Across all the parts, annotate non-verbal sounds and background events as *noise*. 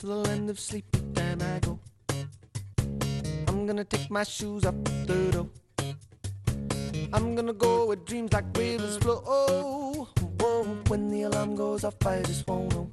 to the land of sleep, then I go. I'm gonna take my shoes up the door. I'm gonna go where dreams like rivers flow. Oh, when the alarm goes off, I just won't know.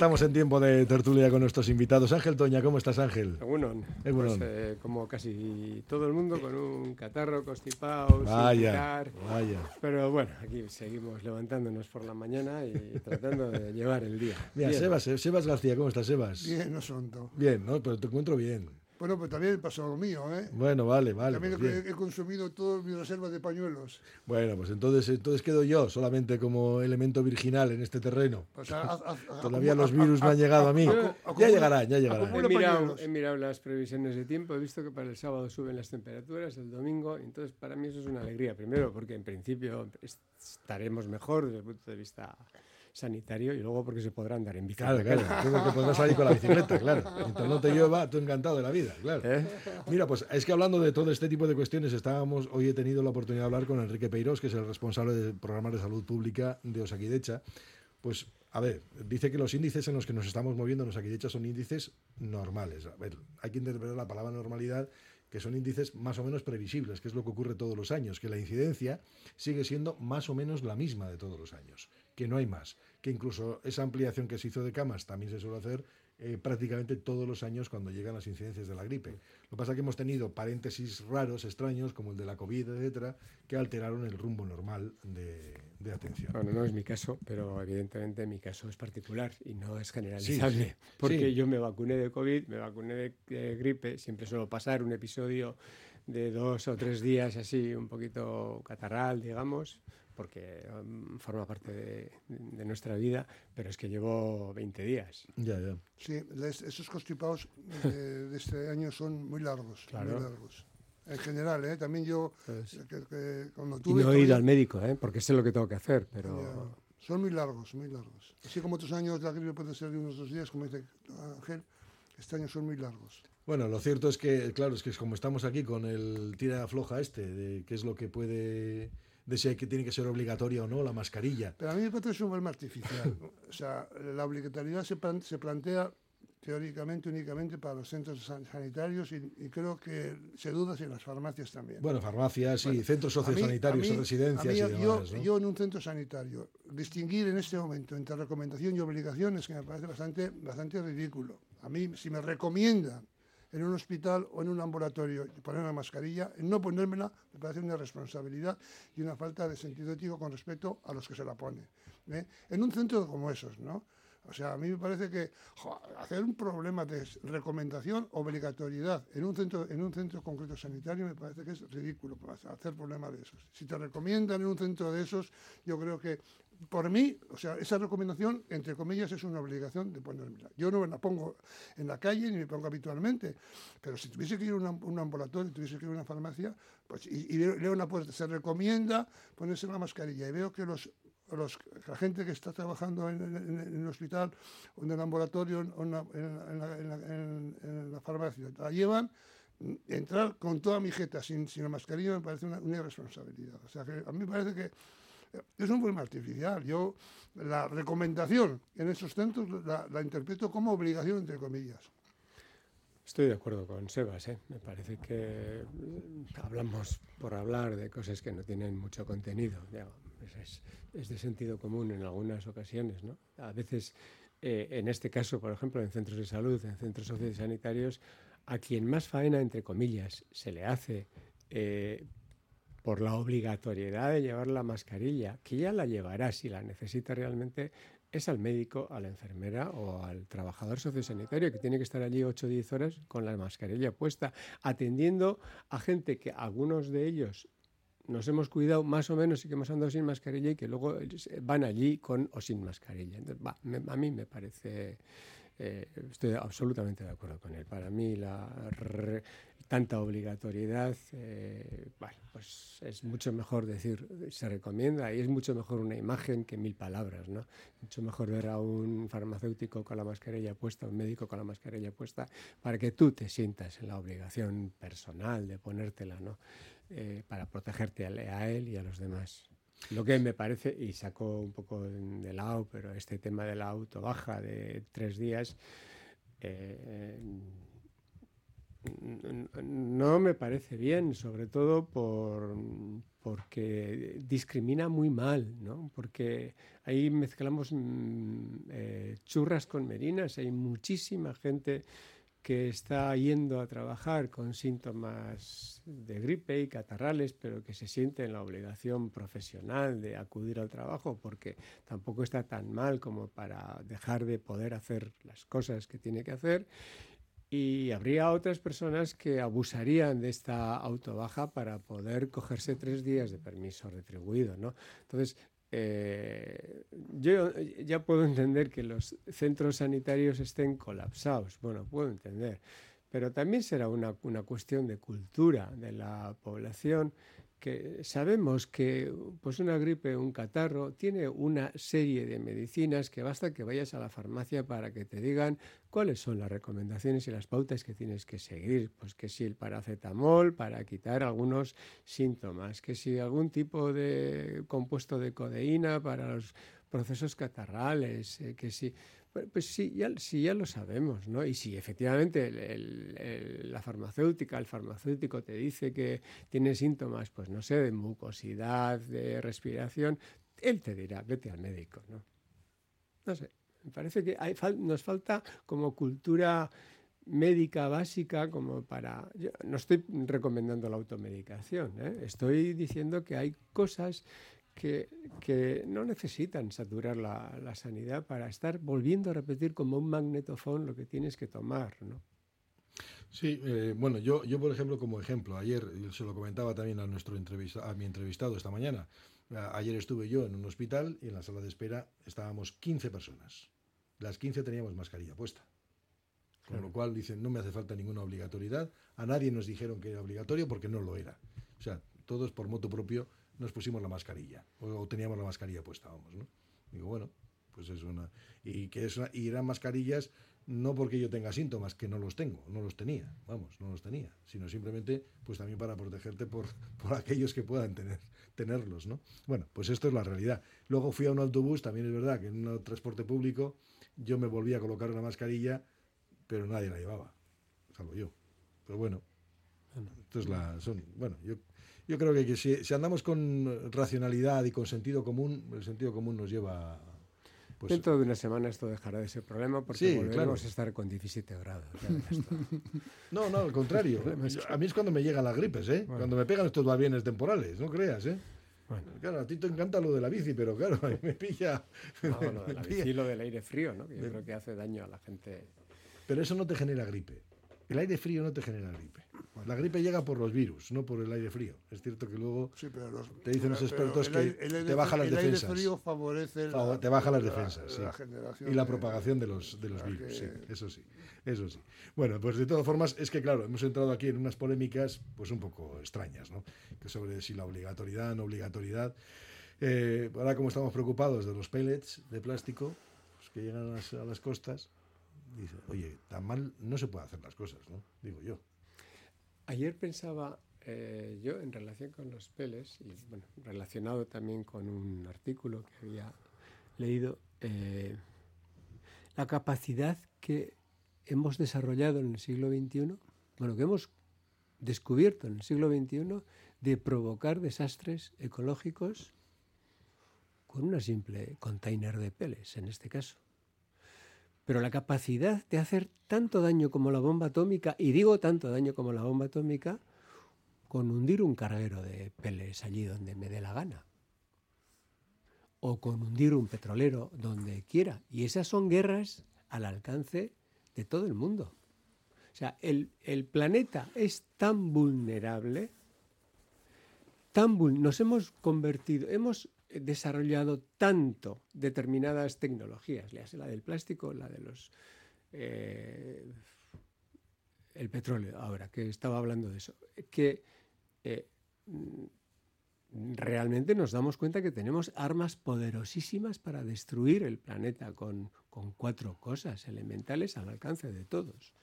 Estamos en tiempo de tertulia con nuestros invitados. Ángel Toña, ¿cómo estás, Ángel? Egunon. Egunon. Pues, eh, como casi todo el mundo, con un catarro constipado, sin Vaya, picar. vaya. Pero bueno, aquí seguimos levantándonos por la mañana y *laughs* tratando de llevar el día. Mira, Bien. Sebas, eh, Sebas García, ¿cómo estás, Sebas? Bien, no son todo. Bien, ¿no? Pero te encuentro bien. Bueno, pues también pasó lo mío, ¿eh? Bueno, vale, vale. también pues he, consumido todas mis reservas de pañuelos. Bueno, pues entonces, entonces quedo yo solamente como elemento virginal en este terreno. Pues, a- a- a- Todavía los virus no han llegado a mí. Ya llegarán, ya llegarán. He mirado, pañuelos. he mirado las previsiones de tiempo, he visto que para el sábado suben las temperaturas, el domingo, entonces para mí eso es una alegría. Primero, porque en principio est- estaremos mejor desde el punto de vista sanitario y luego porque se podrá andar en Claro, bicicleta. claro. Tengo que podrás salir con la bicicleta, claro. *laughs* Mientras no te llueva, tú encantado de la vida, claro. ¿Eh? Mira, pues es que hablando de todo este tipo de cuestiones, estábamos, hoy he tenido la oportunidad de hablar con Enrique Peirós, que es el responsable del programa de salud pública de Osakidecha. Pues, a ver, dice que los índices en los que nos estamos moviendo en Osakidecha son índices normales. A ver, hay que interpretar la palabra normalidad que son índices más o menos previsibles, que es lo que ocurre todos los años, que la incidencia sigue siendo más o menos la misma de todos los años, que no hay más, que incluso esa ampliación que se hizo de camas también se suele hacer eh, prácticamente todos los años cuando llegan las incidencias de la gripe. Lo que pasa es que hemos tenido paréntesis raros, extraños, como el de la COVID, etcétera, que alteraron el rumbo normal de, de atención. Bueno, no es mi caso, pero evidentemente mi caso es particular y no es generalizable. sí, porque sí. yo me vacuné de COVID, me vacuné de, de gripe, siempre suelo pasar un episodio de dos o tres días así, un poquito catarral, digamos, porque um, forma parte de, de nuestra vida, pero es que llevo 20 días. Ya, ya. Sí, les- esos constipados de, de este año son muy largos. Claro. Muy largos. En general, ¿eh? También yo, Entonces, que- que cuando y tuve... no ir COVID, al médico, ¿eh? porque sé lo que tengo que hacer, ya, pero... son muy largos, muy largos. Así como otros años la gripe puede ser de unos dos días, como dice Ángel, este año son muy largos. Bueno, lo cierto es que, claro, es que es como estamos aquí con el tira afloja este, de qué es lo que puede, de si hay que tiene que ser obligatoria o no la mascarilla. Pero a mí me parece un problema artificial. o sea, la obligatoriedad se, plan- se plantea teóricamente únicamente para los centros san- sanitarios y, y creo que se duda si en las farmacias también. Bueno, farmacias y Bueno, centros A mí- sociosanitarios, a mí- residencias a mí, y yo, demás, ¿no? yo en un centro sanitario, distinguir en este momento entre recomendación y obligación es que me parece bastante, bastante ridículo. A mí, si me recomiendan en un hospital o en un laboratorio poner una mascarilla, el no ponérmela me parece una responsabilidad y una falta de sentido ético con respecto a los que se la ponen. ¿eh? En un centro como esos, ¿no? O sea, a mí me parece que hacer un problema de recomendación, obligatoriedad en un centro en un centro concreto sanitario me parece que es ridículo hacer problemas de esos. Si te recomiendan en un centro de esos, yo creo que por mí, o sea, esa recomendación, entre comillas, es una obligación de ponérmela. Yo no me la pongo en la calle ni me pongo habitualmente, pero si tuviese que ir a un, am- un ambulatorio, tuviese que ir a una farmacia, pues, y, y leo una puerta, se recomienda ponerse la mascarilla y veo que los, los, la gente que está trabajando en, en- en- el hospital o en el ambulatorio o en la, la- en la- farmacia la llevan, mm, entrar con toda mi jeta sin, sin la mascarilla me parece una, una irresponsabilidad. O sea, que a mí me parece que es un problema artificial. Yo la recomendación en esos centros la, interpreto como obligación, entre comillas. Estoy de acuerdo con Sebas, ¿eh? me parece que mm, hablamos por hablar de cosas que no tienen mucho contenido. es, de sentido común en algunas ocasiones. ¿no? A veces, eh, en este caso, por ejemplo, en centros de salud, en centros sociosanitarios, a quien más faena, entre comillas, se le hace eh, por la obligatoriedad de llevar la mascarilla, que ya la llevará si la necesita realmente, es al médico, a la enfermera o al trabajador sociosanitario que tiene que estar allí 8 o 10 horas con la mascarilla puesta, atendiendo a gente que algunos de ellos nos hemos cuidado más o menos y que hemos andado sin mascarilla y que luego van allí con o sin mascarilla. Entonces, a mí me parece eh, estoy absolutamente de acuerdo con él. Para mí la tanta obligatoriedad, eh, bueno, pues es mucho mejor decir, se recomienda y es mucho mejor una imagen que mil palabras, ¿no? Mucho mejor ver a un farmacéutico con la mascarilla puesta, un médico con la mascarilla puesta, para que tú te sientas en la obligación personal de ponértela, ¿no? Eh, para protegerte a él y a los demás. Lo que me parece, y saco un poco de lado, pero este tema de la autobaja de tres días, eh, no me parece bien, sobre todo por, porque discrimina muy mal, ¿no? porque ahí mezclamos mm, eh, churras con merinas, hay muchísima gente que está yendo a trabajar con síntomas de gripe y catarrales, pero que se siente en la obligación profesional de acudir al trabajo porque tampoco está tan mal como para dejar de poder hacer las cosas que tiene que hacer. Y habría otras personas que abusarían de esta autobaja para poder cogerse tres días de permiso retribuido. ¿no? Entonces, eh, yo ya puedo entender que los centros sanitarios estén colapsados, bueno, puedo entender, pero también será una, una cuestión de cultura de la población que sabemos que pues una gripe, un catarro, tiene una serie de medicinas que basta que vayas a la farmacia para que te digan cuáles son las recomendaciones y las pautas que tienes que seguir. Pues que si el paracetamol para quitar algunos síntomas, que si algún tipo de compuesto de codeína para los procesos catarrales, eh, que si pues sí ya, sí, ya lo sabemos, ¿no? Y si efectivamente la farmacéutica, el farmacéutico te dice que tiene síntomas, pues no sé, de mucosidad, de respiración, él te dirá, vete al médico, ¿no? No sé, me parece que hay, nos falta como cultura médica básica como para... Yo no estoy recomendando la automedicación, ¿eh? estoy diciendo que hay cosas que, no necesitan saturar la, sanidad para estar volviendo a repetir como un magnetofón lo que tienes que tomar, ¿no? Sí, eh, bueno, yo, yo por ejemplo, como ejemplo, ayer se lo comentaba también a nuestro entrevista, a mi entrevistado esta mañana. Ayer estuve yo en un hospital y en la sala de espera estábamos 15 personas. Las 15 teníamos mascarilla puesta. Con lo cual dicen, no me hace falta ninguna obligatoriedad. A nadie nos dijeron que era obligatorio porque no lo era. O sea, todos por moto propio nos pusimos la mascarilla, o, teníamos la mascarilla puesta, vamos, ¿no? Digo, bueno, pues es una... Y, que es y eran mascarillas no porque yo tenga síntomas, que no los tengo, no los tenía, vamos, no los tenía, sino simplemente pues también para protegerte por, *laughs* por aquellos que puedan tener, tenerlos, ¿no? Bueno, pues esto es la realidad. Luego fui a un autobús, también es verdad que en un transporte público yo me volví a colocar una mascarilla, pero nadie la llevaba, salvo yo. Pero bueno, entonces la, son, bueno, yo yo creo que, si, andamos con racionalidad y con sentido común, el sentido común nos lleva... Pues, Dentro de una semana esto dejará de ser problema porque volveremos a estar con 17 grados. *laughs* no, no, al contrario. a mí es cuando me llegan las gripes, ¿eh? Cuando me pegan estos bienes temporales, no creas, ¿eh? Claro, a ti te encanta lo de la bici, pero claro, me pilla... No, lo de la *laughs* bici y lo del aire frío, ¿no? Que yo creo que hace daño a la gente. Pero eso no te genera gripe. El aire frío no te genera gripe. La gripe llega por los virus, no por el aire frío. Es cierto que luego te dicen los expertos que te baja las defensas. El aire frío favorece te baja las defensas, y la propagación de los, de los virus, sí, eso sí, eso sí. Bueno, pues de todas formas es que claro, hemos entrado aquí en unas polémicas pues un poco extrañas, ¿no? Que sobre si la obligatoriedad, no obligatoriedad. Eh, ahora como estamos preocupados de los pellets de plástico pues, que llegan a las, a las costas, dice, oye, tan mal no se puede hacer las cosas, ¿no? Digo yo. Ayer pensaba eh, yo en relación con los peles, y bueno, relacionado también con un artículo que había leído, eh, la capacidad que hemos desarrollado en el siglo XXI, bueno, que hemos descubierto en el siglo XXI de provocar desastres ecológicos con una simple container de peles, en este caso. Pero la capacidad de hacer tanto daño como la bomba atómica, y digo tanto daño como la bomba atómica, con hundir un carguero de peles allí donde me dé la gana. O con hundir un petrolero donde quiera. Y esas son guerras al alcance de todo el mundo. O sea, el, el planeta es tan vulnerable, tan nos hemos convertido, hemos desarrollado tanto determinadas tecnologías, la del plástico, la de los eh, el petróleo, ahora que estaba hablando de eso, que eh, realmente nos damos cuenta que tenemos armas poderosísimas para destruir el planeta con, con cuatro cosas elementales al alcance de todos.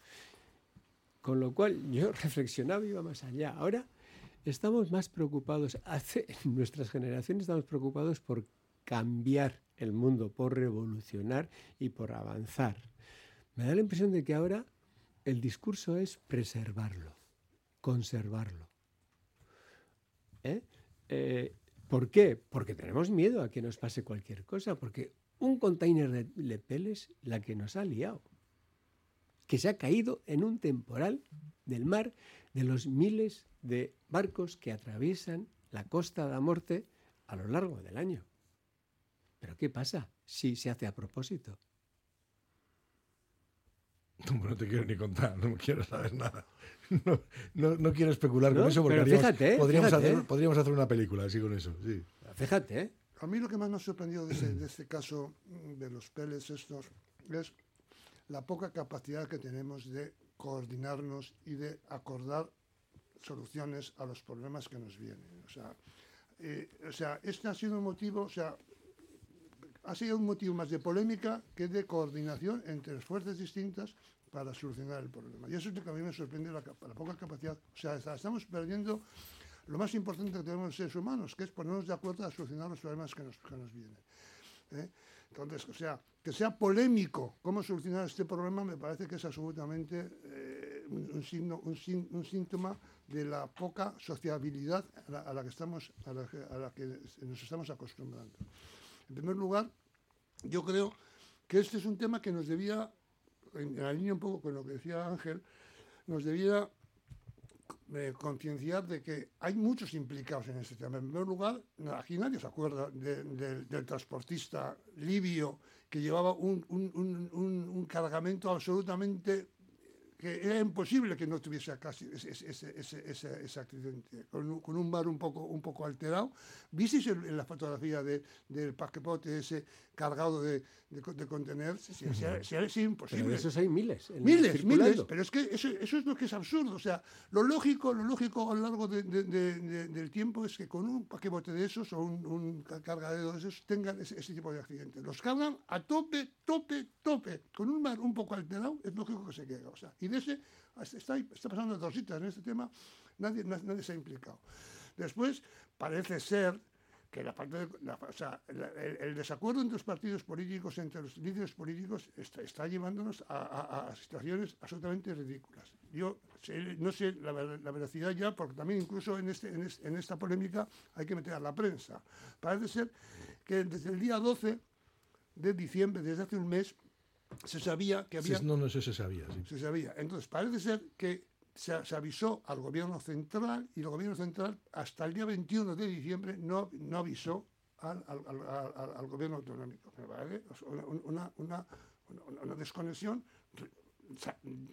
Con lo cual yo *laughs* reflexionaba y iba más allá. Ahora estamos más preocupados, hace, *laughs* nuestras generaciones estamos preocupados por cambiar el mundo, por revolucionar y por avanzar. Me da la impresión de que ahora el discurso es preservarlo, conservarlo. ¿Eh? Eh, ¿Por qué? Porque tenemos miedo a que nos pase cualquier cosa, porque un container de lepeles la que nos ha liado, que se ha caído en un temporal del mar de los miles de barcos que atraviesan la costa de la muerte a lo largo del año. Pero ¿qué pasa si se hace a propósito? No, te quiero ni contar, no quiero saber nada. No, no, no quiero especular No, con eso porque pero haríamos- fíjate, podríamos, fíjate. Hacer, podríamos hacer una película así con eso. Sí. Fíjate, ¿eh? A mí lo que más me ha sorprendido de, ese- de este caso de los peles estos es la poca capacidad que tenemos de coordinarnos y de acordar soluciones a los problemas que nos vienen. O sea, eh, o sea, este ha sido un motivo, o sea, ha sido un motivo más de polémica que de coordinación entre fuerzas distintas para solucionar el problema. Y eso es lo que a mí me sorprende, la, la poca capacidad. O sea, estamos perdiendo lo más importante que tenemos los seres humanos, que es ponernos de acuerdo a solucionar los problemas que nos, que nos vienen. ¿eh? Entonces, o sea, que sea polémico cómo solucionar este problema me parece que es absolutamente eh, un, síntoma de la poca sociabilidad a la, que estamos, a la que- nos estamos acostumbrando. En primer lugar, yo creo que este es un tema que nos debía, en la línea un poco con lo que decía Ángel, nos debía eh, concienciar de que hay muchos implicados en este tema. En primer lugar, aquí nadie se acuerda de- de- del transportista libio que llevaba un, un- un- un- cargamento absolutamente que era imposible que no tuviese casi ese, ese- ese- ese- accidente, con un, con un bar un poco, un poco alterado. ¿Visteis en la fotografía de- del paquepote ese cargado de, de, de contenedores? Sí, sí, sí, sí, es Pero imposible. de esos hay miles. Miles, circulando. miles, pero es que eso, eso es lo que es absurdo. O sea, lo lógico, lo lógico a lo largo de- de- de- de- del tiempo es que con un paquebote de esos o un, un ca- cargadero de esos tengan ese, ese tipo de accidentes. Los cargan a tope, tope, tope. Con un mar un poco alterado, es lógico que se quede. O sea, y de ese está, está pasando dos citas en este tema, nadie, na- nadie se ha implicado. Después, parece ser que la parte de- la- o sea, la- el, el desacuerdo entre los partidos políticos, entre los líderes políticos, está, está llevándonos a, a- a situaciones absolutamente ridículas. Yo sé- no sé la, ver- la veracidad ya, porque también incluso en, este, en, es- en esta polémica hay que meter a la prensa. Parece ser que desde el día 12 de diciembre, desde hace un mes, se sabía que Sí, había no, no, eso se sabía. sí. se sabía. Entonces, parece ser que se, se avisó al gobierno central y el gobierno central hasta el día 21 de diciembre no, no avisó al, al- al- gobierno autonómico. Una, una, una- una desconexión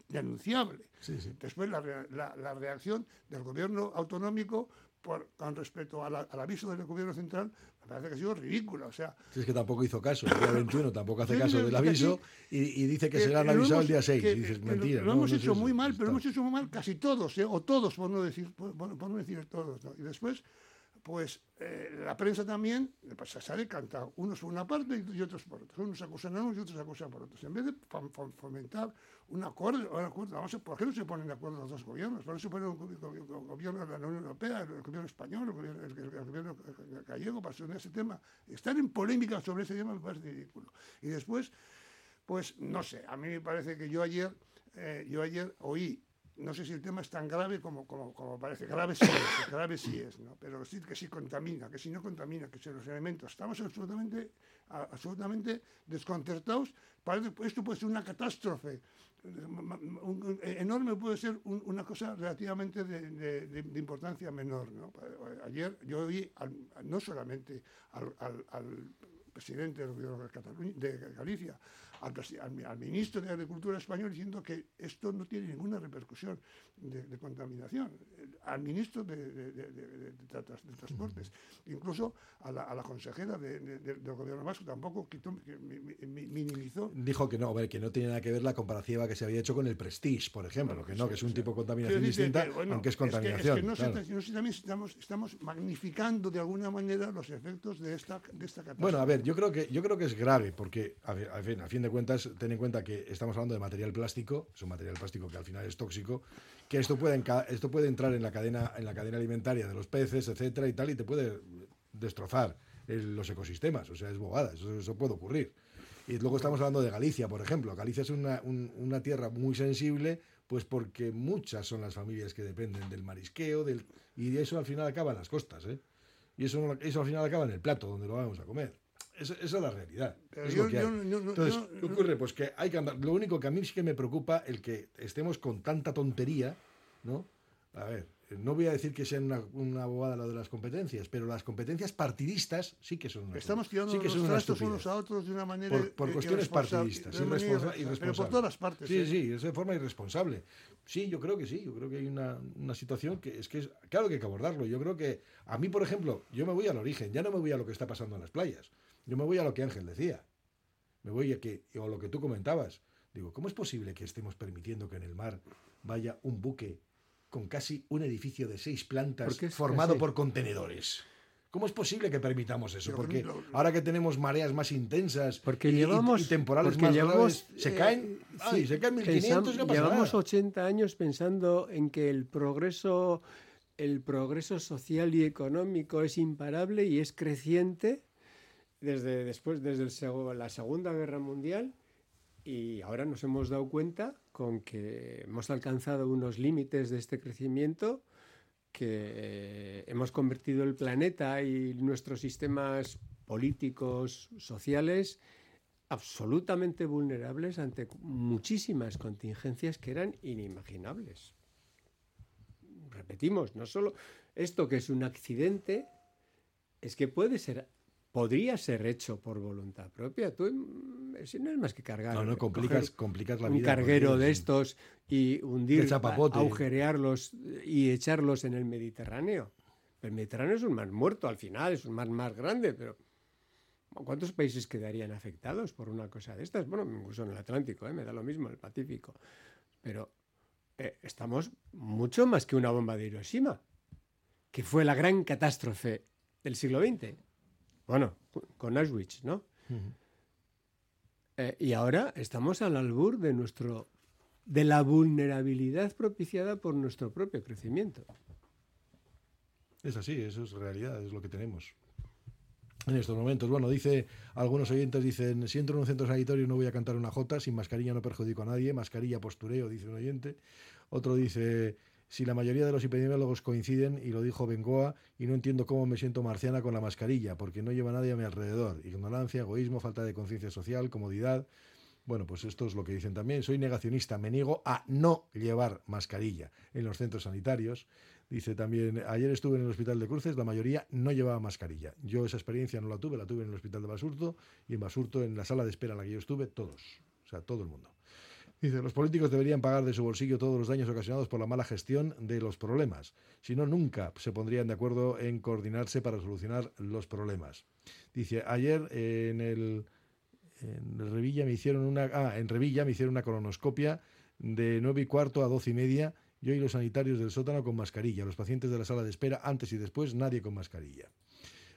denunciable. Sí, sí. Después la, la- la reacción del gobierno autonómico por, con respecto a la- al aviso del gobierno central me parece que ha sido ridícula. O sea, Sí, es que tampoco hizo caso. El día *laughs* 21 tampoco hace caso del es aviso y, y dice que que- serán que lo avisados el día 6. que- y dices, que lo- mentira. Lo, no, hemos no es hecho eso, muy mal, pero hemos hecho muy mal casi todos, ¿eh? o todos, por no decir, por- por no decir todos. ¿no? Y después, pues eh, la prensa también pues, se ha decantado, unos por una parte y otros por otros. Unos acusan a unos y otros acusan por otros. En vez de fom- fom- fomentar un acuerdo, un vamos a, ¿por qué no se ponen de acuerdo los dos gobiernos? ¿Por qué se pone go- gobierno de la Unión Europea, el gobierno español, el gobierno, el- el- el gobierno gallego para solucionar ese tema? Estar en polémica sobre ese tema me parece ridículo. Y después, pues no sé, a mí me parece que yo ayer, eh, yo ayer oí, no sé si el tema es tan grave como, como, como parece, grave sí es, *coughs* grave sí es, ¿no? pero sí que sí contamina, que si no contamina, que si los elementos, estamos absolutamente, absolutamente desconcertados, esto puede ser una catástrofe, enorme puede ser un- una cosa relativamente de, importancia menor. ¿no? Ayer yo oí no solamente al, presidente de, de Galicia, al, al al ministro de Agricultura español diciendo que esto no tiene ninguna repercusión de, de contaminación, al ministro de, de- de- de- de- de tra- de Transportes, incluso a la, a la consejera de- de- de- del gobierno vasco tampoco quitó, que mi- mi- mi- minimizó. Dijo que no, a ver, que no tiene nada que ver la comparativa que se había hecho con el Prestige, por ejemplo, Bueno, que no, sí, que es un sea, tipo de contaminación decirte distinta, que, bueno, aunque es que- es contaminación. que no, claro. tra- no sé, también estamos, estamos magnificando de alguna manera los efectos de esta, de esta catástrofe. Bueno, a ver, yo creo que yo creo que es grave porque a, ver, a fin, a fin de cuentas ten en cuenta que estamos hablando de material plástico, es un material plástico que al final es tóxico, que esto puede esto puede entrar en la cadena en la cadena alimentaria de los peces, etcétera y tal y te puede destrozar el- los ecosistemas, o sea, es bobada, eso, eso puede ocurrir. Y luego estamos hablando de Galicia, por ejemplo. Galicia es una, un- una tierra muy sensible, pues porque muchas son las familias que dependen del marisqueo, del, y eso al final acaba en las costas, ¿eh? Y eso, eso al final acaba en el plato donde lo vamos a comer. Esa, esa es la realidad. Es yo- lo que yo yo Entonces, ¿qué ocurre? Pues que hay que andar. Lo único que a mí sí que me preocupa el que estemos con tanta tontería, ¿no? A ver, no voy a decir que sean una, una bobada lo de las competencias, pero las competencias partidistas sí que son una Estamos tirando sí que son los unos a otros de una manera Por, por cuestiones partidistas, irresponsa- irresponsable. Pero por todas las partes. Sí, ¿eh? sí, es de forma irresponsable. Sí, yo creo que sí, yo creo que hay una, una situación que es que es, claro que hay que abordarlo. Yo creo que a mí, por ejemplo, yo me voy al origen, ya no me voy a lo que está pasando en las playas. Yo me voy a lo que Ángel decía. Me voy a que, o lo que tú comentabas. Digo, ¿cómo es posible que estemos permitiendo que en el mar vaya un buque con casi un edificio de seis plantas formado por contenedores? ¿Cómo es posible que permitamos eso? Porque ahora que tenemos mareas más intensas Porque y, llevamos y temporales porque más llevamos, graves, se eh, caen, ay, sí, se caen 1500 y no pasa llevamos nada. 80 años pensando en que el progreso el progreso social y económico es imparable y es creciente desde después desde la Segunda Guerra Mundial y ahora nos hemos dado cuenta con que hemos alcanzado unos límites de este crecimiento que hemos convertido el planeta y nuestros sistemas políticos, sociales, absolutamente vulnerables ante muchísimas contingencias que eran inimaginables. Repetimos, no solo esto que es un accidente, es que puede ser, podría ser hecho por voluntad propia. Tú, mm, si no es más que cargar. No, no, complicas, complicas la un vida. por carguero de estos y hundir, agujerearlos y echarlos en el Mediterráneo. El Mediterráneo es un mar muerto al final, es un mar más grande, pero ¿cuántos países quedarían afectados por una cosa de estas? Bueno, incluso en el Atlántico, ¿eh? me da lo mismo, el Pacífico. Pero eh, estamos mucho más que una bomba de Hiroshima, que fue la gran catástrofe del siglo XX. Bueno, con Auschwitz, ¿no? Eh, y ahora estamos al albur de nuestro de la vulnerabilidad propiciada por nuestro propio crecimiento. Es así, eso es realidad, es lo que tenemos. En estos momentos, bueno, dice, algunos oyentes dicen, si entro en un centro sanitario no voy a cantar una jota, sin mascarilla no perjudico a nadie, mascarilla postureo, dice un oyente. Otro dice, si la mayoría de los epidemiólogos coinciden, y lo dijo Bengoa, y no entiendo cómo me siento marciana con la mascarilla, porque no lleva nadie a mi alrededor. Ignorancia, egoísmo, falta de conciencia social, comodidad. Bueno, pues esto es lo que dicen también. Soy negacionista, me niego a no llevar mascarilla en los centros sanitarios. Dice también, ayer estuve en el hospital de Cruces, la mayoría no llevaba mascarilla. Yo esa experiencia no la tuve, la tuve en el hospital de Basurto y en Basurto, en la sala de espera en la que yo estuve, todos, o sea, todo el mundo. Dice, los políticos deberían pagar de su bolsillo todos los daños ocasionados por la mala gestión de los problemas. Si no, nunca se pondrían de acuerdo en coordinarse para solucionar los problemas. Dice, ayer en el en Revilla me hicieron una ah, en Revilla me hicieron una colonoscopia de 9 y cuarto a 12 y media, yo y los sanitarios del sótano con mascarilla, los pacientes de la sala de espera antes y después nadie con mascarilla.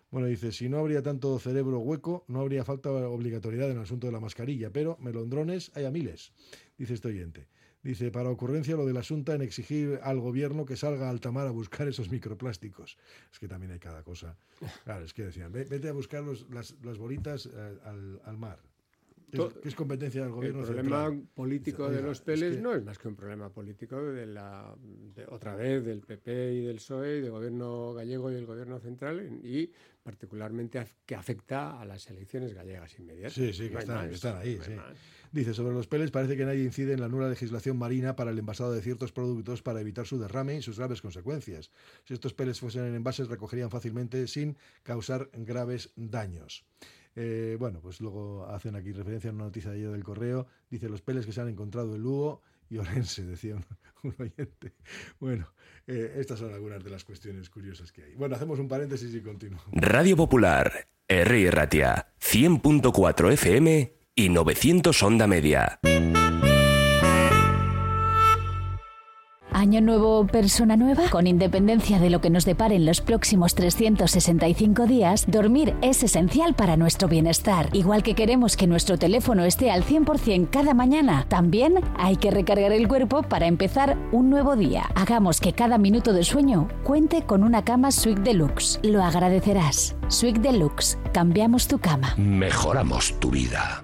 Bueno, dice, si no habría tanto cerebro hueco, no habría falta obligatoriedad en el asunto de la mascarilla, pero melondrones hay a miles, dice este oyente. Dice, para ocurrencia lo del asunto en exigir al gobierno que salga a alta mar a buscar esos microplásticos. Es que también hay cada cosa. Claro, es que decían, "Ve- vete a buscar los- las, las bolitas eh, al, al mar. Es, que es competencia del El gobierno problema central. político de "Oiga, los es peles que- no es más que un problema político de la de- otra vez del PP y del PSOE, y del gobierno gallego y del gobierno central en- y particularmente que afecta a las elecciones gallegas inmediatas. Sí, sí, que No hay están- más, que están ahí, no sí. Dice, sobre los peles parece que nadie incide en la nula legislación marina para el envasado de ciertos productos para evitar su derrame y sus graves consecuencias. Si estos peles fuesen en envases, recogerían fácilmente sin causar graves daños. Eh, bueno, pues luego hacen aquí referencia a una noticia de ayer del correo. Dice los peles que se han encontrado en Lugo y Orense, *laughs* decía un, oyente. Bueno, eh, estas son algunas de las cuestiones curiosas que hay. Bueno, hacemos un paréntesis y continuamos. Radio Popular, R. Ratia, 100.4 FM y 900 Onda Media. Año nuevo, persona nueva. Con independencia de lo que nos deparen los próximos 365 días, dormir es esencial para nuestro bienestar. Igual que queremos que nuestro teléfono esté al 100% cada mañana, también hay que recargar el cuerpo para empezar un nuevo día. Hagamos que cada minuto de sueño cuente con una cama Sweet Deluxe. Lo agradecerás. Sweet Deluxe. Cambiamos tu cama. Mejoramos tu vida.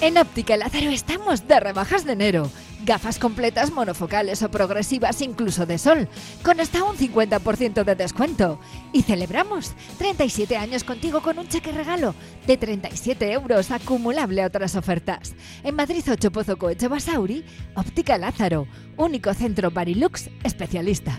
En Óptica Lázaro estamos de rebajas de enero. Gafas completas monofocales o progresivas incluso de sol, con hasta un 50% de descuento. Y celebramos 37 años contigo con un cheque regalo de 37 euros acumulable a otras ofertas. En Madrid 8 Pozo Coeche Basauri, Óptica Lázaro, único centro Barilux especialista.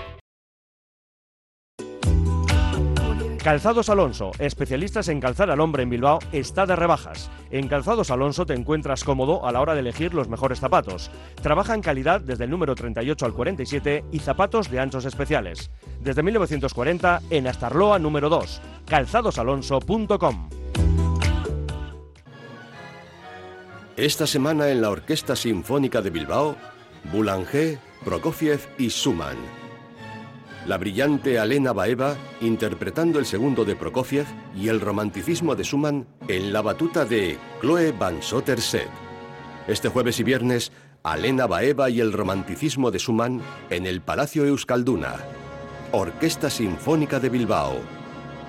Calzados Alonso, especialistas en calzar al hombre en Bilbao, está de rebajas. En Calzados Alonso te encuentras cómodo a la hora de elegir los mejores zapatos. Trabaja en calidad desde el número 38 al 47 y zapatos de anchos especiales. Desde 1940 en Astarloa número 2, calzadosalonso.com. Esta semana en la Orquesta Sinfónica de Bilbao, Boulanger, Prokofiev y Schumann. La brillante Alena Baeva interpretando el segundo de Prokofiev y el romanticismo de Schumann en la batuta de Chloe Van Sotter-Set. Este jueves y viernes, Alena Baeva y el romanticismo de Schumann en el Palacio Euskalduna. Orquesta Sinfónica de Bilbao.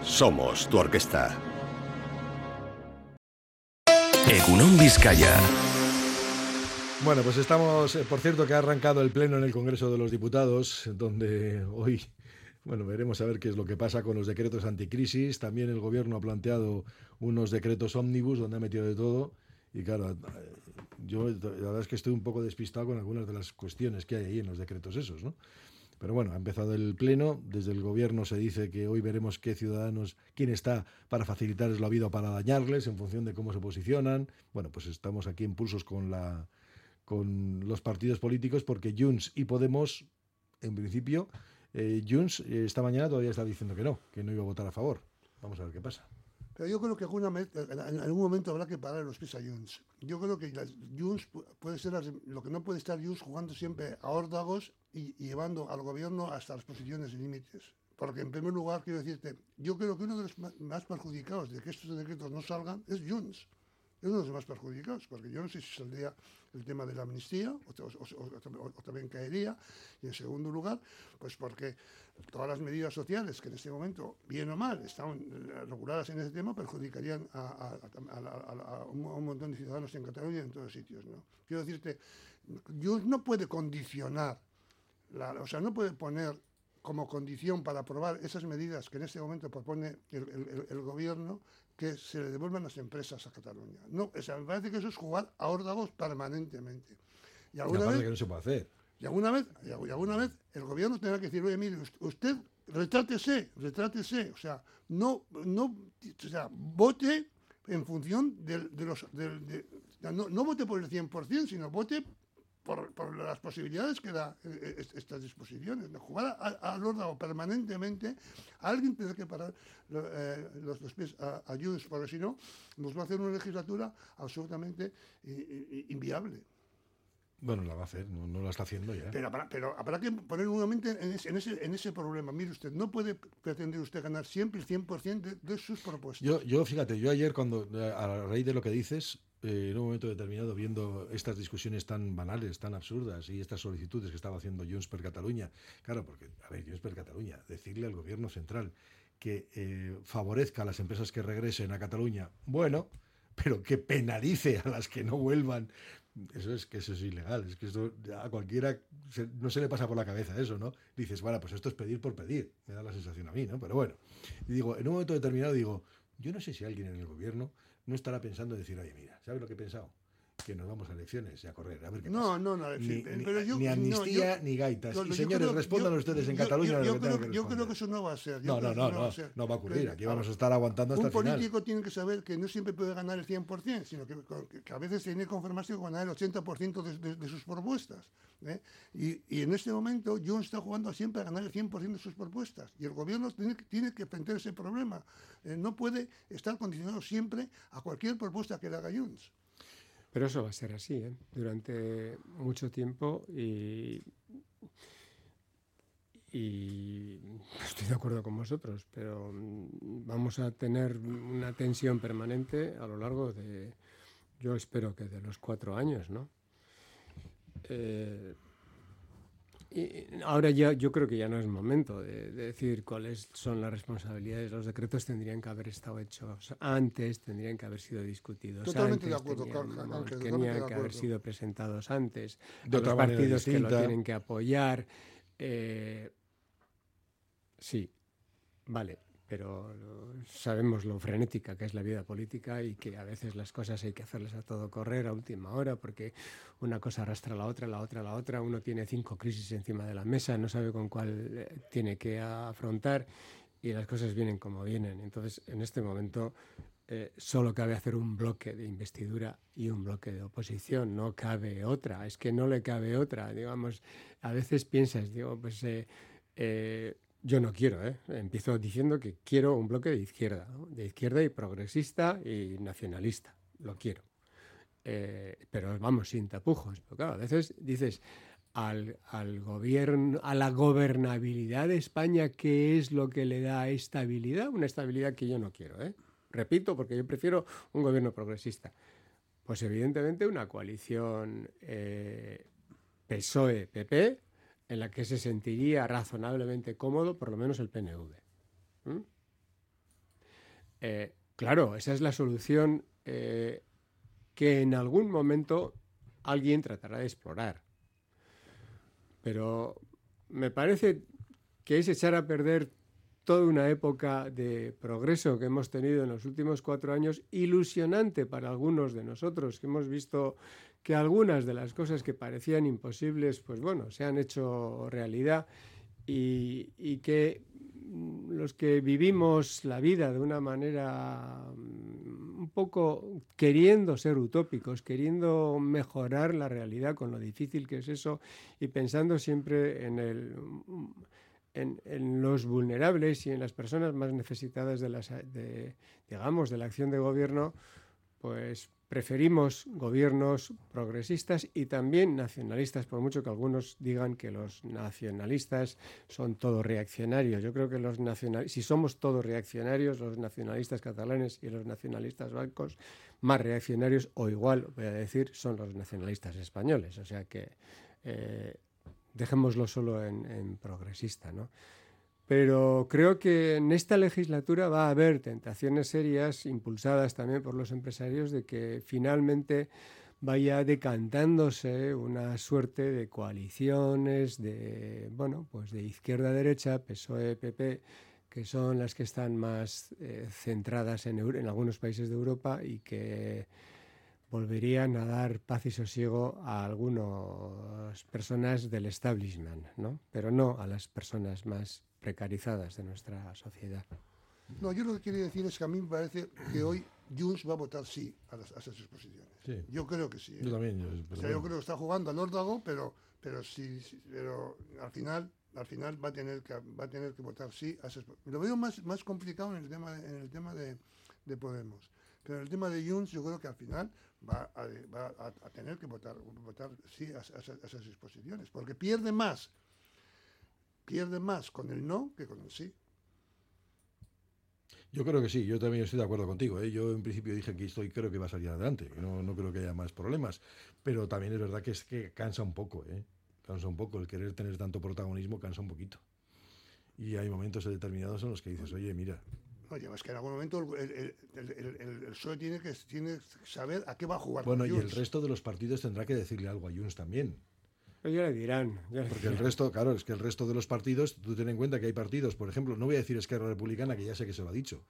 Somos tu orquesta. Egunon Vizcaya. Bueno, pues estamos, eh, por cierto, que ha arrancado el pleno en el Congreso de los Diputados, donde hoy, bueno, veremos a ver qué es lo que pasa con los decretos anticrisis. También el Gobierno ha planteado unos decretos ómnibus donde ha metido de todo. Y claro, eh, yo la verdad es que estoy un poco despistado con algunas de las cuestiones que hay ahí en los decretos esos, ¿no? Pero bueno, ha empezado el pleno. Desde el gobierno se dice que hoy veremos qué ciudadanos, quién está para facilitarles la vida o para dañarles en función de cómo se posicionan. Bueno, pues estamos aquí en pulsos con la con los partidos políticos porque Junts y Podemos, en principio, eh, Junts eh, esta mañana todavía está diciendo que no, que no iba a votar a favor. Vamos a ver qué pasa. Pero yo creo que alguna en algún momento habrá que parar los pies a Junts. Yo creo que Junts pu- puede ser las- lo que no puede estar Junts jugando siempre a órdagos y, y llevando al gobierno hasta las posiciones límites. Porque en primer lugar, quiero decirte, yo creo que uno de los ma- más perjudicados de que estos decretos no salgan es Junts. Es uno de los más perjudicados, porque yo no sé si saldría el tema de la amnistía o, también caería. Y en segundo lugar, pues porque todas las medidas sociales que en este momento, bien o mal, están eh, reguladas en ese tema, perjudicarían a, un, montón de ciudadanos en Cataluña y en todos sitios. ¿no? Quiero decirte, Junts no puede condicionar, o sea, no puede poner como condición para aprobar esas medidas que en este momento propone el gobierno, que se le devuelvan las empresas a Cataluña. No, o sea, me parece que eso es jugar a órdagos permanentemente. Y alguna vez, que no se puede hacer. y alguna vez, y algu- y alguna vez el gobierno tendrá que decir, oye, mire, us- usted retrátese, retrátese, o sea, no, no, o sea, vote en función del- de, los, de- no, no vote por el 100%, sino vote por, por las posibilidades que da eh, est- estas disposiciones. ¿no? Jugar al órdago permanentemente, alguien tendrá que parar lo- eh, los, los pies a, a Junts, porque si no, nos va a hacer una legislatura absolutamente inviable. Bueno, la va a hacer, no, no la está haciendo ya. Pero habrá, pero habrá que poner nuevamente en ese, en, ese, en ese problema. Mire usted, no puede pretender usted ganar siempre el 100% de, de sus propuestas. Yo, yo, fíjate, yo ayer cuando, eh, a raíz de lo que dices, eh, en un momento determinado, viendo estas discusiones tan banales, tan absurdas y estas solicitudes que estaba haciendo Junts per Cataluña, claro, porque, a ver, Junts per Cataluña, decirle al gobierno central que eh, favorezca a las empresas que regresen a Cataluña, bueno, pero que penalice a las que no vuelvan. Eso es que eso es ilegal, es que esto a cualquiera no se le pasa por la cabeza eso, ¿no? Dices, bueno, pues esto es pedir por pedir, me da la sensación a mí, ¿no? Pero bueno, digo, en un momento determinado digo, yo no sé si alguien en el gobierno no estará pensando en decir, oye, mira, ¿sabes lo que he pensado? Que nos vamos a elecciones y a correr, a ver qué No, pasa. no, no, Ni, sí, ni- pero yo- ni no, amnistía yo- ni gaitas. yo- y señores, creo- respondan yo- ustedes en Cataluña yo- creo, que yo creo que eso no va a ser. No, no, no, no, a ser. no va a ocurrir. Aquí vamos a ahora, estar aguantando hasta Un el final. político tiene que saber que no siempre puede ganar el 100%, sino que, a veces tiene que conformarse con ganar el 80% de, de- de sus propuestas. ¿eh? Y, y en este momento Junts está jugando siempre a ganar el 100% de sus propuestas. Y el gobierno tiene, que- tiene que enfrentar ese problema. Eh, no puede estar condicionado siempre a cualquier propuesta que le haga Junts. Pero eso va a ser así, ¿eh? durante mucho tiempo y, estoy de acuerdo con vosotros, pero mm, vamos a tener una tensión permanente a lo largo de, yo espero que de los cuatro años, ¿no? Eh, y ahora ya yo creo que ya no es momento de, de decir cuáles son las responsabilidades. Los decretos tendrían que haber estado hechos antes, tendrían que haber sido discutidos Totalmente antes, de acuerdo, tenían, Ángel, de que haber sido presentados antes. De a otra los partidos que lo tienen que apoyar. eh, sí, vale, pero sabemos lo frenética que es la vida política y que a veces las cosas hay que hacerlas a todo correr a última hora porque una cosa arrastra a la otra, la otra a la otra, uno tiene cinco crisis encima de la mesa, no sabe con cuál eh, tiene que afrontar y las cosas vienen como vienen. Entonces, en este momento eh, solo cabe hacer un bloque de investidura y un bloque de oposición, no cabe otra, es que no le cabe otra, digamos, a veces piensas, digo, pues eh, eh, yo no quiero, ¿eh? empiezo diciendo que quiero un bloque de izquierda, de izquierda y progresista y nacionalista, lo quiero. Eh, pero vamos, sin tapujos. Claro, a veces dices al, al gobierno, a la gobernabilidad de España, ¿qué es lo que le da estabilidad? Una estabilidad que yo no quiero, ¿eh? Repito, porque yo prefiero un gobierno progresista. Pues evidentemente una coalición eh, PSOE-PP en la que se sentiría razonablemente cómodo, por lo menos el PNV. ¿Mm? Eh, claro, esa es la solución eh, que en algún momento alguien tratará de explorar. Pero me parece que es echar a perder toda una época de progreso que hemos tenido en los últimos cuatro años, ilusionante para algunos de nosotros, que hemos visto que algunas de las cosas que parecían imposibles, pues bueno, se han hecho realidad y, que mm, los que vivimos la vida de una manera mm, un poco queriendo ser utópicos, queriendo mejorar la realidad con lo difícil que es eso y pensando siempre en en los vulnerables y en las personas más necesitadas de las digamos de la acción de gobierno, pues preferimos gobiernos progresistas y también nacionalistas, por mucho que algunos digan que los nacionalistas son todos reaccionarios. Yo creo que los nacional, si somos todos reaccionarios, los nacionalistas catalanes y los nacionalistas vascos, más reaccionarios o igual, voy a decir, son los nacionalistas españoles. O sea que eh, dejémoslo solo en, en progresista, ¿no? Pero creo que en esta legislatura va a haber tentaciones serias, impulsadas también por los empresarios, de que finalmente vaya decantándose una suerte de coaliciones de, bueno, pues de izquierda-derecha, PSOE, PP, que son las que están más eh, centradas en, en algunos países de Europa y que volverían a dar paz y sosiego a algunas personas del establishment, ¿no? pero no a las personas más precarizadas de nuestra sociedad. No, yo lo que quería decir es que a mí me parece que hoy Junts va a votar sí a, las, a esas exposiciones. Sí. Yo creo que sí. ¿eh? Yo también. Yo, o sea, yo creo que está jugando al órdago, pero, pero, sí, sí, pero al final al final va a tener que va a tener que votar sí a esas lo veo más más complicado en el tema de, en el tema de, de Podemos pero en el tema de Junts yo creo que al final va a, va a, a tener que votar votar sí a, a, esas exposiciones porque pierde más pierde más con el no que con el sí yo creo que sí, yo también estoy de acuerdo contigo. ¿eh? Yo en principio dije que estoy creo que va a salir adelante, no, no creo que haya más problemas, pero también es verdad que es que cansa un poco, ¿eh? cansa un poco el querer tener tanto protagonismo, cansa un poquito. Y hay momentos determinados en los que dices, oye, mira. Oye, es que en algún momento el, el, el, el, PSOE tiene que, tiene que saber a qué va a jugar. Bueno, y el resto de los partidos tendrá que decirle algo a Junts también. Ya le dirán. Ya le Porque dirán. el resto, claro, es que el resto de los partidos, tú ten en cuenta que hay partidos, por ejemplo, no voy a decir Esquerra Republicana, que ya sé que se lo ha dicho,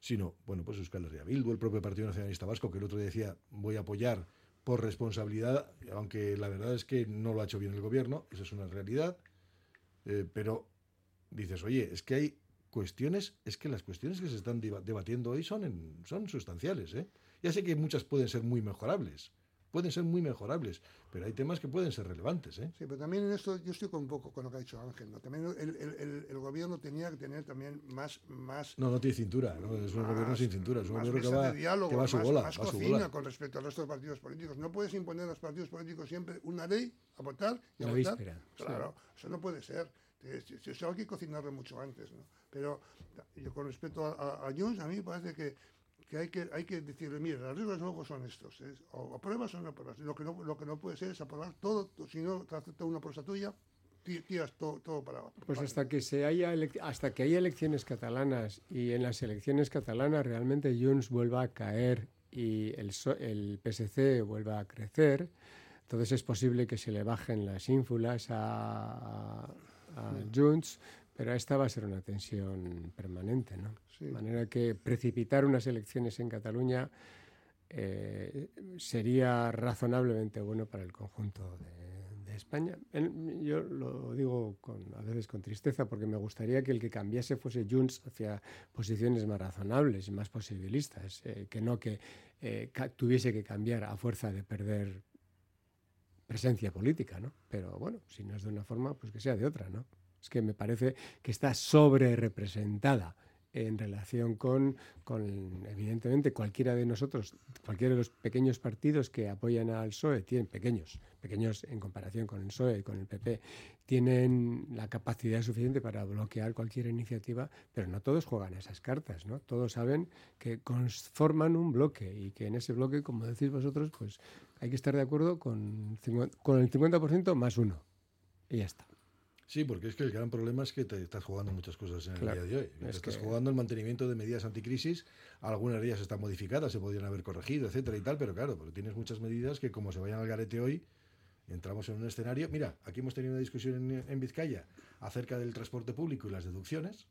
sino, bueno, pues Euskal Herria Bildu, el propio Partido Nacionalista Vasco, que el otro día decía, voy a apoyar por responsabilidad, aunque la verdad es que no lo ha hecho bien el gobierno, eso es una realidad, eh, pero dices, oye, es que hay cuestiones, es que las cuestiones que se están debatiendo hoy son, en, son sustanciales, ¿eh? Ya sé que muchas pueden ser muy mejorables, pueden ser muy mejorables, pero hay temas que pueden ser relevantes. ¿eh? Sí, pero también en esto yo estoy con un poco con lo que ha dicho Ángel. ¿no? También el, el, el, el, gobierno tenía que tener también más... más no, no tiene cintura, ¿no? es un más, gobierno sin cintura, es un más gobierno que va, de diálogo, que va a su más, bola. Más va a su cocina bola. con respecto al resto de partidos políticos. No puedes imponer a los partidos políticos siempre una ley a votar y a La votar. víspera, Claro, sí. eso no puede ser. Eso hay que cocinarlo mucho antes. ¿no? Pero yo con respecto a, a, a Jones, a mí me parece que que hay que hay que decirle, mire, las reglas del juego son estos, ¿eh? o apruebas o no apruebas. Lo que no, lo que no puede ser es aprobar todo, si no te acepta una cosa tuya, tiras todo, todo para abajo. Pues hasta que se haya hasta que haya elecciones catalanas y en las elecciones catalanas realmente Junts vuelva a caer y el, el PSC vuelva a crecer, entonces es posible que se le bajen las ínfulas a, a, a Junts, pero esta va a ser una tensión permanente, ¿no? Sí. De manera que precipitar unas elecciones en Cataluña eh, sería razonablemente bueno para el conjunto de, de España. En, yo lo digo con, a veces con tristeza porque me gustaría que el que cambiase fuese Junts hacia posiciones más razonables y más posibilistas, eh, que no que eh, tuviese que cambiar a fuerza de perder presencia política, ¿no? Pero bueno, si no es de una forma, pues que sea de otra, ¿no? Es que me parece que está sobre representada en relación con, con, evidentemente, cualquiera de nosotros, cualquiera de los pequeños partidos que apoyan al PSOE, tienen pequeños, pequeños en comparación con el PSOE y con el PP, tienen la capacidad suficiente para bloquear cualquier iniciativa, pero no todos juegan esas cartas, ¿no? Todos saben que conforman un bloque y que en ese bloque, como decís vosotros, pues hay que estar de acuerdo con, con el 50% más uno. Y ya está. Sí, porque es que el gran problema es que te estás jugando muchas cosas en el Claro, día de hoy. Te estás que- jugando el mantenimiento de medidas anticrisis, algunas de ellas están modificadas, se podrían haber corregido, etcétera y tal, pero claro, pero tienes muchas medidas que como se vayan al garete hoy, entramos en un escenario. Mira, aquí hemos tenido una discusión en, en Vizcaya acerca del transporte público y las deducciones,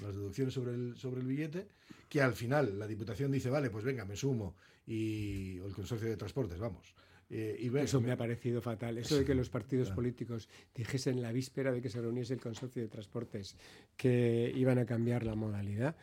las deducciones sobre el, sobre el billete, que al final la Diputación dice, vale, pues venga, me sumo, y o el consorcio de transportes, vamos. Eh, y Eso me ha parecido fatal. Eso de que los partidos Claro. políticos dijesen la víspera de que se reuniese el consorcio de transportes que iban a cambiar la modalidad.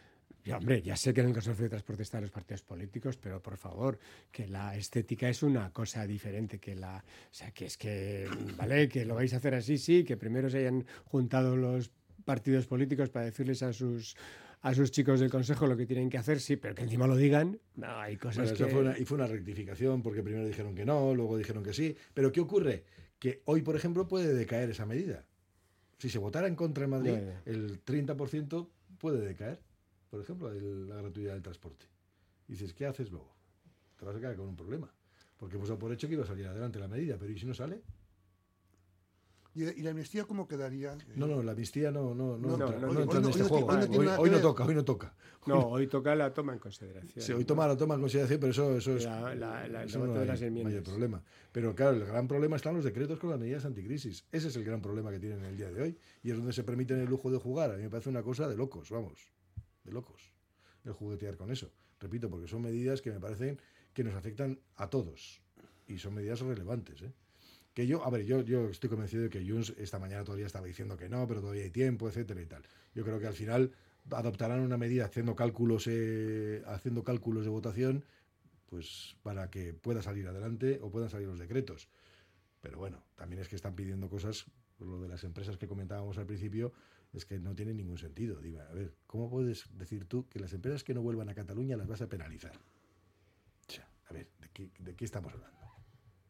Ya, hombre, ya sé que en el consorcio de transportes están los partidos políticos, pero por favor, que la estética es una cosa diferente que la. O sea, que es que, vale, que lo vais a hacer así, sí, que primero se hayan juntado los partidos políticos para decirles a sus a sus chicos del consejo lo que tienen que hacer, sí, pero que encima lo digan. No, hay cosas Bueno, que. fue una, y fue una rectificación porque primero dijeron que no, luego dijeron que sí. Pero ¿qué ocurre? Que hoy, por ejemplo, puede decaer esa medida. Si se votara en contra en Madrid, ya. el 30% puede decaer, por ejemplo, el- la gratuidad del transporte. Y dices, ¿qué haces luego? Te vas a quedar con un problema. Porque hemos dado por hecho que iba a salir adelante la medida, pero ¿y si no sale? ¿Y, y la amnistía cómo quedaría? No, no, la amnistía no, no, no, No, entra, no, no hoy- entra hoy en no- este hoy juego. hoy no Hoy, hoy toca, hoy no toca. No, hoy toca la toma en consideración. Sí, hoy toma la toma en consideración, pero eso, eso es La- la- la- el eso no de las enmiendas. mayor problema. Pero claro, el gran problema están los decretos con las medidas anticrisis. Ese es el gran problema que tienen el día de hoy. Y es donde se permiten el lujo de jugar. A mí me parece una cosa de locos, vamos. De locos. El juguetear con eso. Repito, porque son medidas que me parecen que nos afectan a todos. Y son medidas relevantes, ¿eh? Que yo, a ver, yo, yo estoy convencido de que Junts esta mañana todavía estaba diciendo que no, pero todavía hay tiempo, etcétera y tal. Yo creo que al final adoptarán una medida haciendo cálculos, eh, haciendo cálculos de votación, pues para que pueda salir adelante o puedan salir los decretos. Pero bueno, también es que están pidiendo cosas, lo de las empresas que comentábamos al principio, es que no tiene ningún sentido. A ver, ¿cómo puedes decir tú que las empresas que no vuelvan a Cataluña las vas a penalizar? O sea, a ver, ¿de qué, de qué estamos hablando?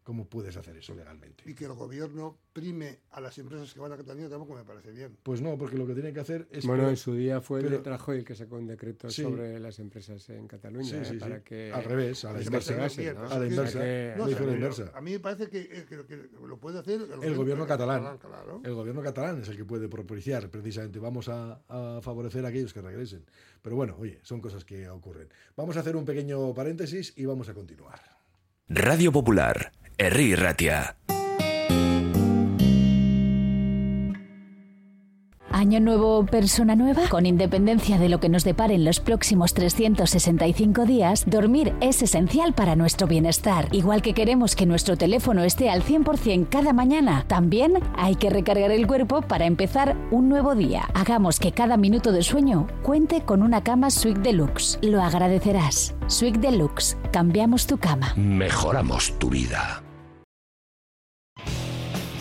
¿Cómo puedes hacer eso legalmente? Y que el gobierno prime a las empresas que van a Cataluña tampoco me parece bien. Pues no, porque lo que tienen que hacer es... Bueno, que- en su día fue el pero- de Trajo el que sacó un decreto Sí. sobre las empresas en Cataluña Sí, ¿eh? sí, sí. para que Al revés, a la inversa. A la inversa. A mí me parece que, eh, que- que lo puede hacer El gobierno catalán. claro. El gobierno catalán es el que puede propiciar precisamente. Vamos a, a favorecer a aquellos que regresen. Pero bueno, oye, son cosas que ocurren. Vamos a hacer un pequeño paréntesis y vamos a continuar. Radio Popular, Herri Ratia. Año nuevo, persona nueva. Con independencia de lo que nos deparen los próximos 365 días, dormir es esencial para nuestro bienestar. Igual que queremos que nuestro teléfono esté al 100% cada mañana, también hay que recargar el cuerpo para empezar un nuevo día. Hagamos que cada minuto de sueño cuente con una cama Sweet Deluxe. Lo agradecerás. Sweet Deluxe. Cambiamos tu cama. Mejoramos tu vida.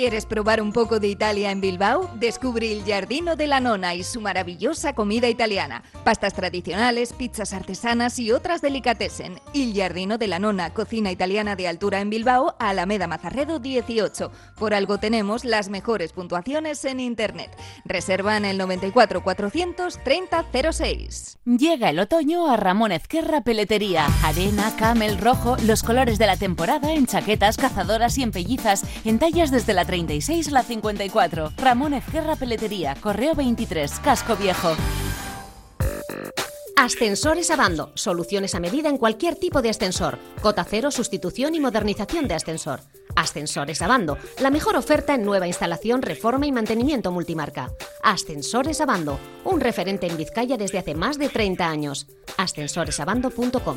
¿Quieres probar un poco de Italia en Bilbao? Descubre el Giardino de la Nona y su maravillosa comida italiana. Pastas tradicionales, pizzas artesanas y otras delicatessen. Il Giardino de la Nona, cocina italiana de altura en Bilbao, Alameda Mazarredo 18. Por algo tenemos las mejores puntuaciones en internet. Reserva en el 94 430 06. Llega el otoño a Ramón Ezquerra Peletería. Arena, camel, rojo, los colores de la temporada en chaquetas, cazadoras y en pellizas, en tallas desde la 36 a la 54. Ramón Ezquerra Peletería, Correo 23, Casco Viejo. Ascensores Abando. Soluciones a medida en cualquier tipo de ascensor. Cota cero, sustitución y modernización de ascensor. Ascensores Abando. La mejor oferta en nueva instalación, reforma y mantenimiento multimarca. Ascensores Abando. Un referente en Vizcaya desde hace más de 30 años. Ascensoresabando.com.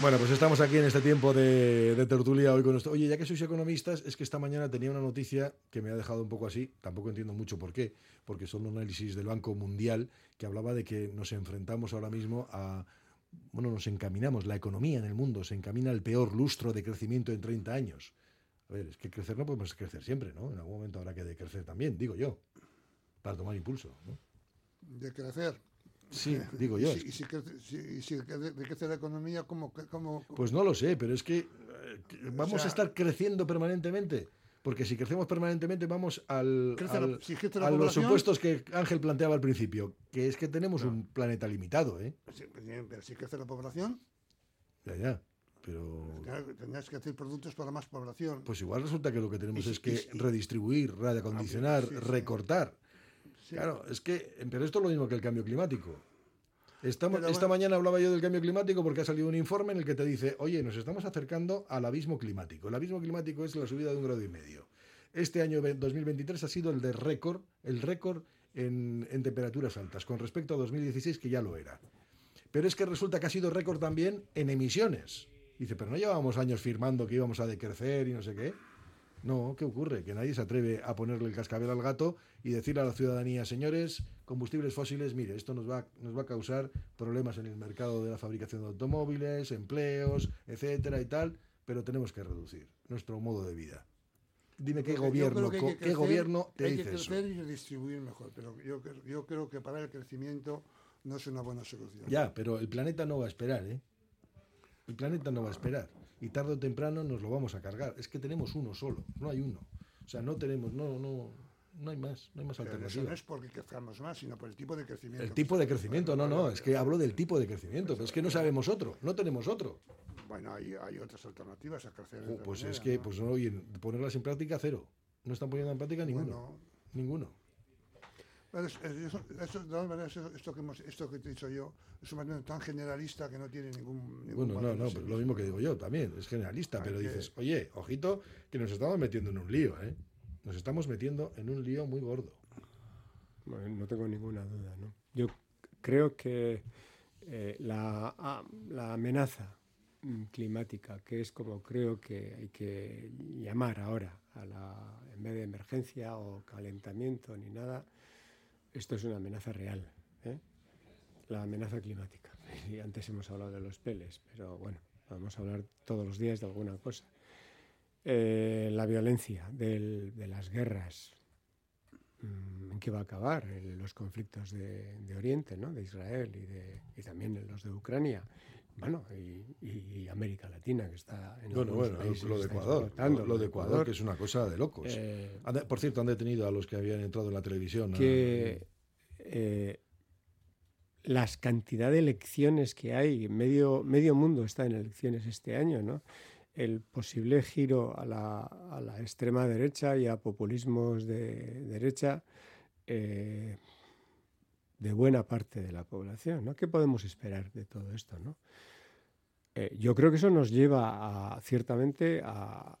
Bueno, pues estamos aquí en este tiempo de, tertulia hoy con nuestro... Oye, ya que sois economistas, es que esta mañana tenía una noticia que me ha dejado un poco así, tampoco entiendo mucho por qué, porque son un análisis del Banco Mundial que hablaba de que nos enfrentamos ahora mismo a... Bueno, nos encaminamos, la economía en el mundo se encamina al peor lustro de crecimiento en 30 años. A ver, es que crecer no podemos crecer siempre, ¿no? En algún momento habrá que decrecer también, digo yo, para tomar impulso, ¿no? De crecer. Sí, digo Y yo. Y si, crece- si- si la economía, ¿cómo, cómo, Pues no lo sé, pero es que eh, vamos sea- a estar creciendo permanentemente. Porque si crecemos permanentemente vamos al, Crece la- al- la a los supuestos que Ángel planteaba al principio, que es que tenemos un planeta limitado, ¿eh? Pero si crece la población, Ya, ya. Pero tendrás que hacer productos para más población. pues igual resulta que lo que tenemos Y es que y redistribuir, radioacondicionar, sí, sí. recortar. Sí. Claro, es que, pero esto es lo mismo que el cambio climático. Estamos, esta mañana hablaba yo del cambio climático porque ha salido un informe en el que te dice, oye, nos estamos acercando al abismo climático. El abismo climático es la subida de un grado y medio. Este año ve- 2023 ha sido el de récord, el récord en, en temperaturas altas, con respecto a 2016, que ya lo era. Pero es que resulta que ha sido récord también en emisiones. Dice, pero no llevábamos años firmando que íbamos a decrecer y no sé qué. No, ¿qué ocurre? Que nadie se atreve a ponerle el cascabel al gato y decirle a la ciudadanía, señores, combustibles fósiles, mire, esto nos va, nos va a causar problemas en el mercado de la fabricación de automóviles, empleos, etcétera y tal, pero tenemos que reducir nuestro modo de vida. Dime qué gobierno, que que qué crecer, gobierno te hay dice que eso. crecer y redistribuir mejor, pero yo, creo- yo creo que para el crecimiento no es una buena solución. Ya, pero el planeta no va a esperar, ¿eh? El planeta no va a esperar. Y tarde o temprano nos lo vamos a cargar. Es que tenemos uno solo, no hay uno. O sea, no tenemos, no, no, no hay más, no hay más Pero eso alternativa. no es porque crezcamos más, sino por el tipo de crecimiento. El tipo de crecimiento, no, no, es que hablo del tipo de crecimiento, pero es que no sabemos otro, no tenemos otro. Bueno, hay, hay otras alternativas a crecer. Pues manera, es que, ¿no? pues oye, ponerlas en práctica cero. No están poniendo en práctica ninguno. Ninguno. Bueno, es- es- eso, eso, de todas maneras, eso- esto, que hemos, esto que te he dicho yo es una manera tan generalista que no tiene ningún. ningún Bueno, no, no, pero lo mismo que digo yo también, es generalista, Hay pero que- dices, oye, ojito, que nos estamos metiendo en un lío, ¿eh? Nos estamos metiendo en un lío muy gordo. Bueno, no tengo ninguna duda. ¿no? Yo creo que eh, la, ah, la amenaza mm, climática, que es como creo que hay que llamar ahora, a la, en vez de emergencia o calentamiento ni nada, esto es una amenaza real. ¿eh? La amenaza climática. Y antes hemos hablado de los peles, pero bueno, vamos a hablar todos los días de alguna cosa. Eh, la violencia de las guerras, mm, en qué va a acabar los conflictos de, de Oriente, ¿no? de Israel y, de, y también los de Ucrania, bueno, y, y América Latina, que está en Bueno, bueno, países lo de Ecuador, lo, lo de Ecuador, que es una cosa de locos. Eh, Han por cierto, han detenido a los que habían entrado en la televisión. que eh, las cantidad de elecciones que hay, medio, medio mundo está en elecciones este año, ¿no? El posible giro a la, a la extrema derecha y a populismos de derecha eh, de buena parte de la población, ¿no? ¿Qué podemos esperar de todo esto, no? Eh, yo creo que eso nos lleva a, ciertamente a,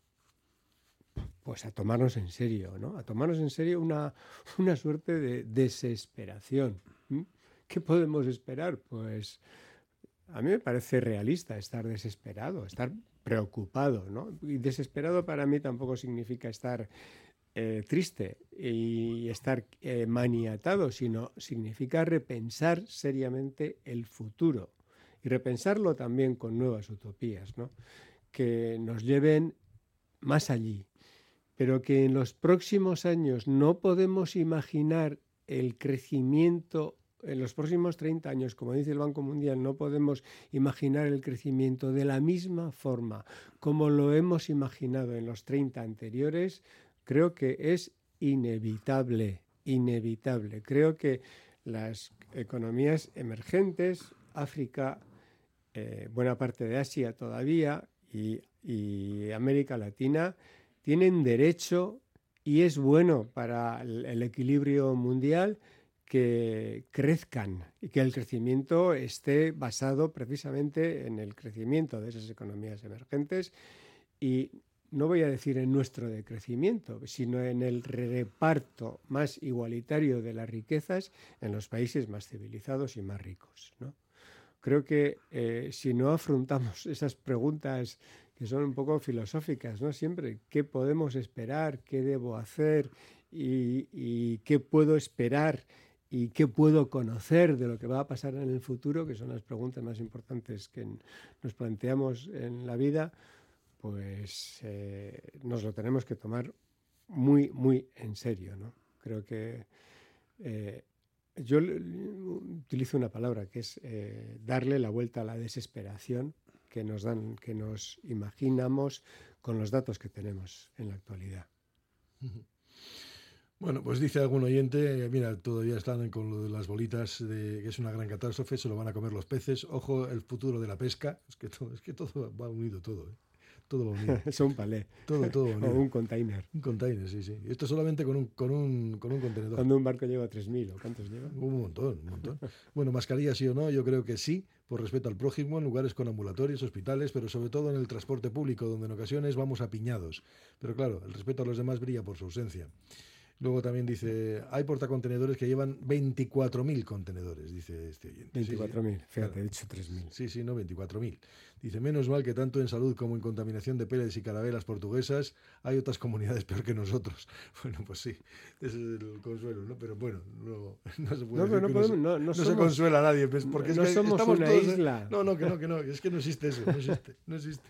pues a tomarnos en serio, ¿no? A tomarnos en serio una, una suerte de desesperación. ¿m? ¿Qué podemos esperar? Pues a mí me parece realista estar desesperado, estar preocupado, ¿no? Y desesperado para mí tampoco significa estar eh, triste y estar eh, maniatado, sino significa repensar seriamente el futuro y repensarlo también con nuevas utopías, ¿no? Que nos lleven más allí, pero que en los próximos años no podemos imaginar el crecimiento, en los próximos 30 años, como dice el Banco Mundial, no podemos imaginar el crecimiento de la misma forma como lo hemos imaginado en los 30 anteriores, creo que es inevitable, inevitable. Creo que las economías emergentes, África, eh, buena parte de Asia todavía y, América Latina, tienen derecho y es bueno para el, el equilibrio mundial que crezcan y que el crecimiento esté basado precisamente en el crecimiento de esas economías emergentes y no voy a decir en nuestro decrecimiento, sino en el reparto más igualitario de las riquezas en los países más civilizados y más ricos. ¿no? Creo que eh, si no afrontamos *laughs* esas preguntas que son un poco filosóficas, ¿no? Siempre, ¿qué podemos esperar? ¿Qué debo hacer? ¿Y, qué puedo esperar? ¿Y qué puedo conocer de lo que va a pasar en el futuro? Que son las preguntas más importantes que nos planteamos en la vida pues eh, nos lo tenemos que tomar muy, muy en serio. ¿no? Creo que eh, yo utilizo una palabra que es eh, darle la vuelta a la desesperación que nos dan, que nos imaginamos con los datos que tenemos en la actualidad. Bueno, pues dice algún oyente, mira, todavía están con lo de las bolitas, de, que es una gran catástrofe, se lo van a comer los peces, ojo, el futuro de la pesca, es que todo, es que todo va unido todo. ¿eh? Todo va unido. Es un *laughs* palé. Todo, todo *laughs* O unido. un container. Un container, sí, sí. Esto solamente con un, con un, con un contenedor. Cuando un barco lleva 3.000, ¿o cuántos lleva? Un montón, un montón. Bueno, mascarilla sí o no, yo creo que sí, por respeto al prójimo, en lugares con ambulatorios, hospitales, pero sobre todo en el transporte público, donde en ocasiones vamos apiñados. Pero claro, el respeto a los demás brilla por su ausencia. Luego también dice, hay portacontenedores que llevan 24.000 contenedores, dice este oyente. Sí, sí. 24.000, fíjate, Claro. he dicho 3.000. Sí, sí, no, 24.000. Dice, menos mal que tanto en salud como en contaminación de peles y carabelas portuguesas hay otras comunidades *laughs* peor que nosotros. *laughs* Bueno, pues sí, ese es el consuelo, ¿no? Pero bueno, no, *laughs* no se puede No, decir no podemos- no- se consuela a nadie, pues, porque no es que somos estamos una todos, isla. No, no, que no, que no, es que no existe eso, no existe, no existe.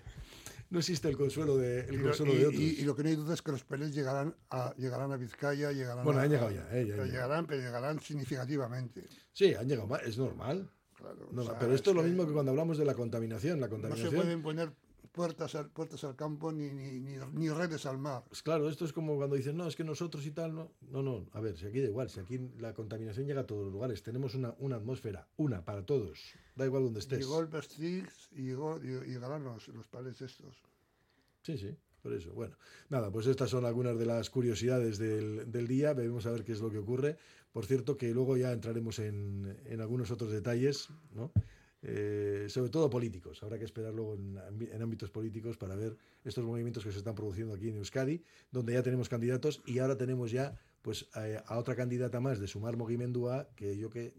No existe el consuelo de, el Y consuelo y- de otros. y- y lo que no hay duda es que los peles llegarán a, llegarán a Vizcaya, llegarán Bueno, a, han llegado ya, eh, ya, pero ya. llegarán, pero llegarán significativamente. Sí, han llegado es normal. Claro, No, o sea, pero esto es lo mismo que cuando hablamos de la contaminación. La No se contaminación pueden poner puertas al, puertas al campo ni, ni, ni, ni redes al mar. Pues claro, esto es como cuando dicen, no, es que nosotros y tal, no. No, no, a ver, si aquí da igual, si aquí la contaminación llega a todos los lugares, tenemos una, una atmósfera, una para todos, da igual donde estés. Llegó el Bestrix y, llegó, y llegarán los, los pales estos. Sí, sí, por eso. Bueno, nada, pues estas son algunas de las curiosidades del, del día, veremos a ver qué es lo que ocurre. Por cierto, que luego ya entraremos en, en algunos otros detalles, ¿no? Eh, sobre todo políticos. Habrá que esperar luego en, ámbitos políticos para ver estos movimientos que se están produciendo aquí en Euskadi, donde ya tenemos candidatos y ahora tenemos ya pues a, a otra candidata más de Sumar Mogimendua, que yo que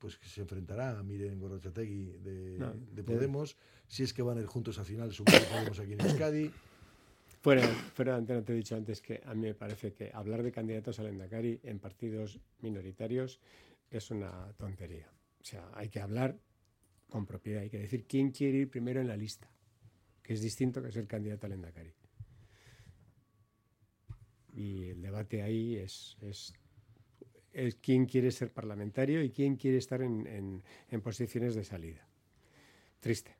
pues que se enfrentará a Miren Gorrochategui de, No, de de- Podemos, si es que van a ir juntos al final Sumar Podemos aquí en Euskadi. Fuera, fuera de antena te he dicho antes que a mí me parece que hablar de candidatos al Endacari en partidos minoritarios es una tontería. O sea, hay que hablar con propiedad, hay que decir quién quiere ir primero en la lista, que es distinto que ser candidato al Endacari. Y el debate ahí es, es, es quién quiere ser parlamentario y quién quiere estar en, en- posiciones de salida. Triste.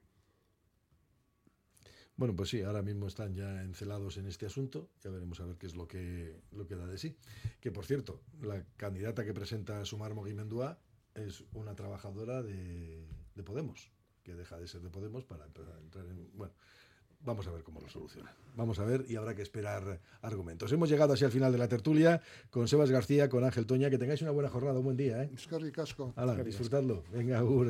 Bueno, pues sí, ahora mismo están ya encelados en este asunto. Ya veremos a ver qué es lo que, lo que da de sí. Que por cierto, la candidata que presenta Sumar Mogimendua es una trabajadora de, de Podemos, que deja de ser de Podemos para empezar a entrar en. Bueno, vamos a ver cómo lo solucionan. Vamos a ver y habrá que esperar argumentos. Hemos llegado así al final de la tertulia con Sebas García, con Ángel Toña. Que tengáis una buena jornada, un buen día. ¿eh? Casco. Hala, disfrutadlo. Venga, Agur,